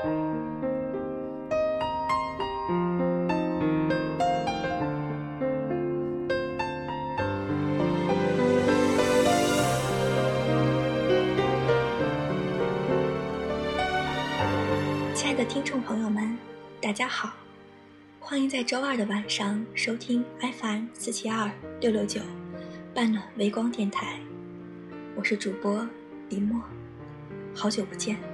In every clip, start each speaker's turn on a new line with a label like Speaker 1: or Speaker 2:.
Speaker 1: 亲爱的听众朋友们，大家好，欢迎在周二的晚上收听 FM 四七二六六九半暖微光电台，我是主播李默，好久不见。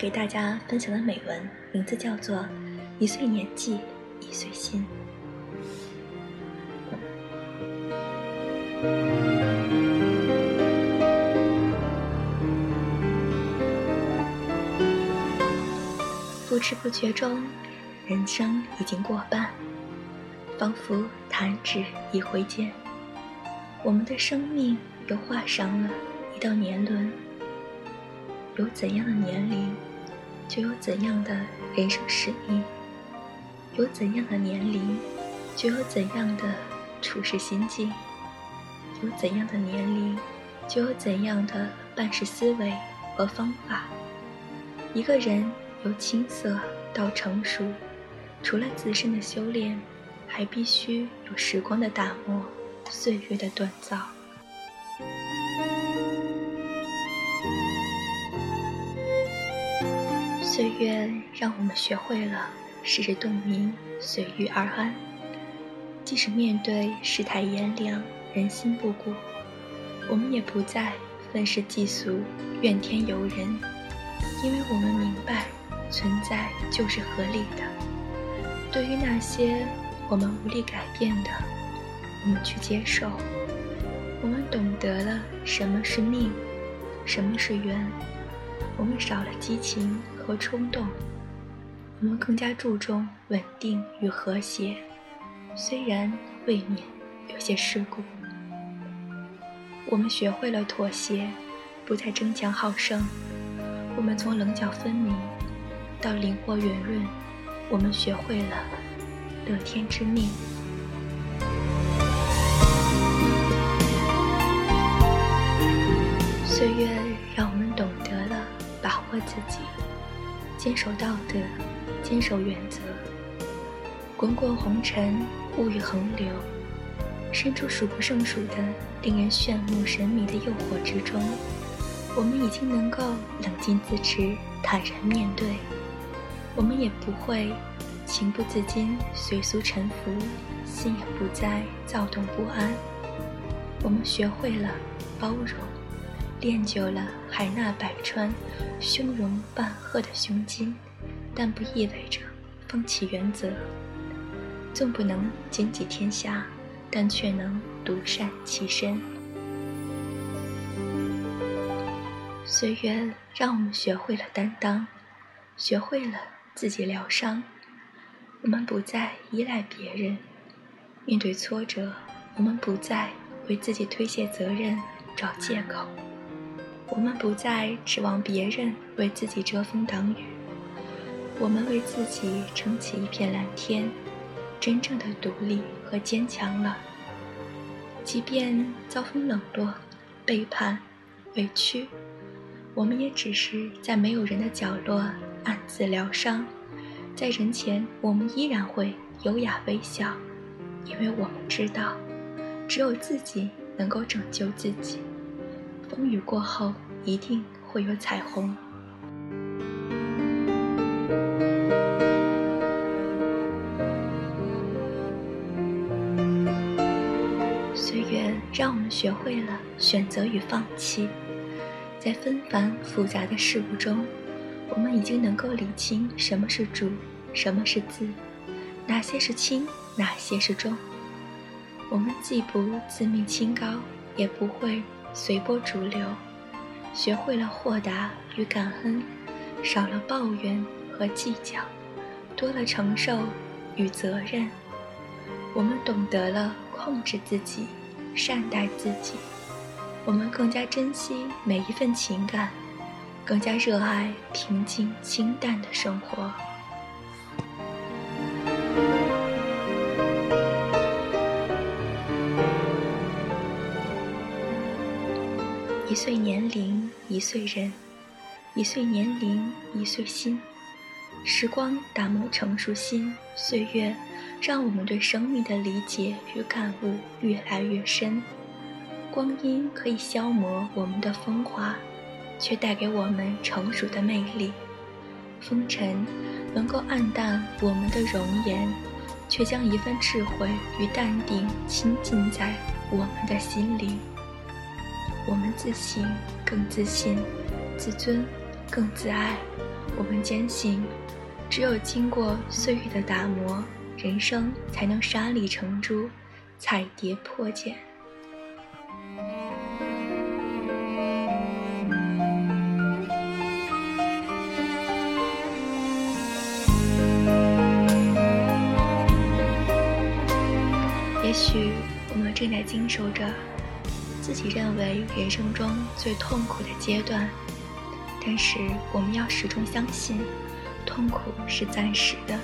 Speaker 1: 给大家分享的美文名字叫做《一岁年纪》。一岁心，不知不觉中，人生已经过半，仿佛弹指一挥间，我们的生命又画上了一道年轮。有怎样的年龄，就有怎样的人生使命。有怎样的年龄，就有怎样的处事心境；有怎样的年龄，就有怎样的办事思维和方法。一个人由青涩到成熟，除了自身的修炼，还必须有时光的打磨，岁月的锻造。岁月让我们学会了。时日洞明，随遇而安。即使面对世态炎凉，人心不古，我们也不再愤世嫉俗、怨天尤人，因为我们明白，存在就是合理的。对于那些我们无力改变的，我们去接受。我们懂得了什么是命，什么是缘。我们少了激情和冲动。我们更加注重稳定与和谐，虽然未免有些世故。我们学会了妥协，不再争强好胜。我们从棱角分明到灵活圆润，我们学会了乐天知命。岁月让我们懂得了把握自己，坚守道德。坚守原则，滚滚红尘，物欲横流，身处数不胜数的令人炫目神迷的诱惑之中，我们已经能够冷静自持，坦然面对。我们也不会情不自禁随俗沉浮，心也不再躁动不安。我们学会了包容，练就了海纳百川、胸容半壑的胸襟。但不意味着放弃原则。纵不能兼济天下，但却能独善其身。岁月让我们学会了担当，学会了自己疗伤。我们不再依赖别人，面对挫折，我们不再为自己推卸责任、找借口。我们不再指望别人为自己遮风挡雨。我们为自己撑起一片蓝天，真正的独立和坚强了。即便遭逢冷落、背叛、委屈，我们也只是在没有人的角落暗自疗伤。在人前，我们依然会优雅微笑，因为我们知道，只有自己能够拯救自己。风雨过后，一定会有彩虹。岁月让我们学会了选择与放弃，在纷繁复杂的事物中，我们已经能够理清什么是主，什么是字，哪些是轻，哪些是重。我们既不自命清高，也不会随波逐流，学会了豁达与感恩，少了抱怨和计较，多了承受与责任。我们懂得了控制自己。善待自己，我们更加珍惜每一份情感，更加热爱平静清淡的生活。一岁年龄，一岁人；一岁年龄，一岁心。时光打磨成熟心，岁月让我们对生命的理解与感悟越来越深。光阴可以消磨我们的风华，却带给我们成熟的魅力。风尘能够暗淡我们的容颜，却将一份智慧与淡定倾尽在我们的心里。我们自信，更自信；自尊，更自爱。我们坚信，只有经过岁月的打磨，人生才能沙砾成珠，彩蝶破茧。也许我们正在经受着。自己认为人生中最痛苦的阶段，但是我们要始终相信，痛苦是暂时的，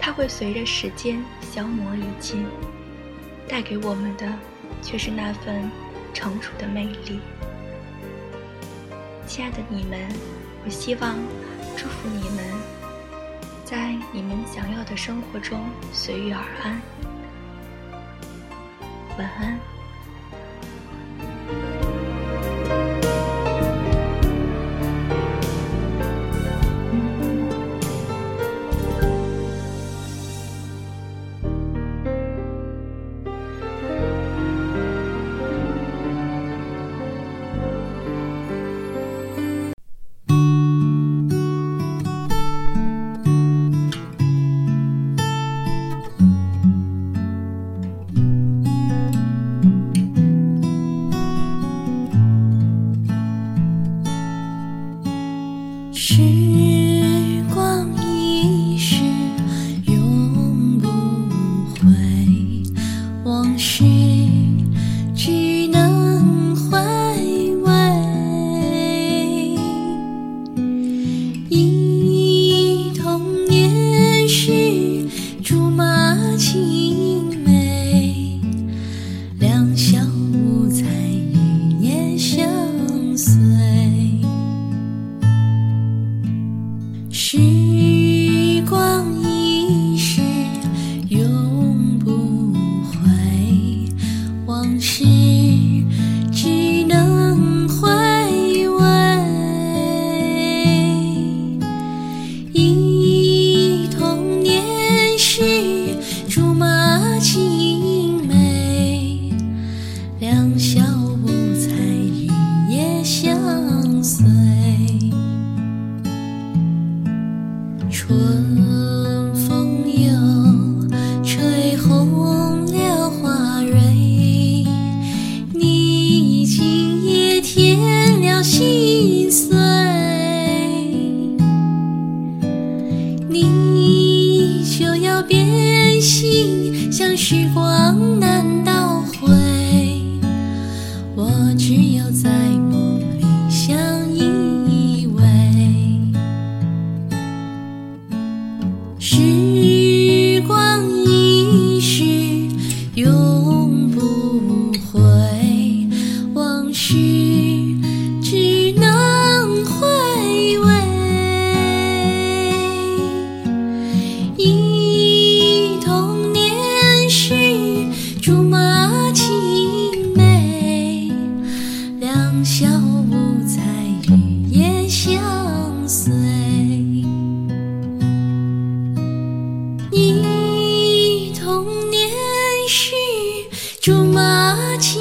Speaker 1: 它会随着时间消磨殆尽，带给我们的却是那份成熟的魅力。亲爱的你们，我希望祝福你们，在你们想要的生活中随遇而安。晚安。
Speaker 2: see. 两小无猜，日夜相随。春风又吹红了花蕊，你已经也添了心碎。你就要变心，像时光难。时光一逝永不回往事只能回味。是竹马青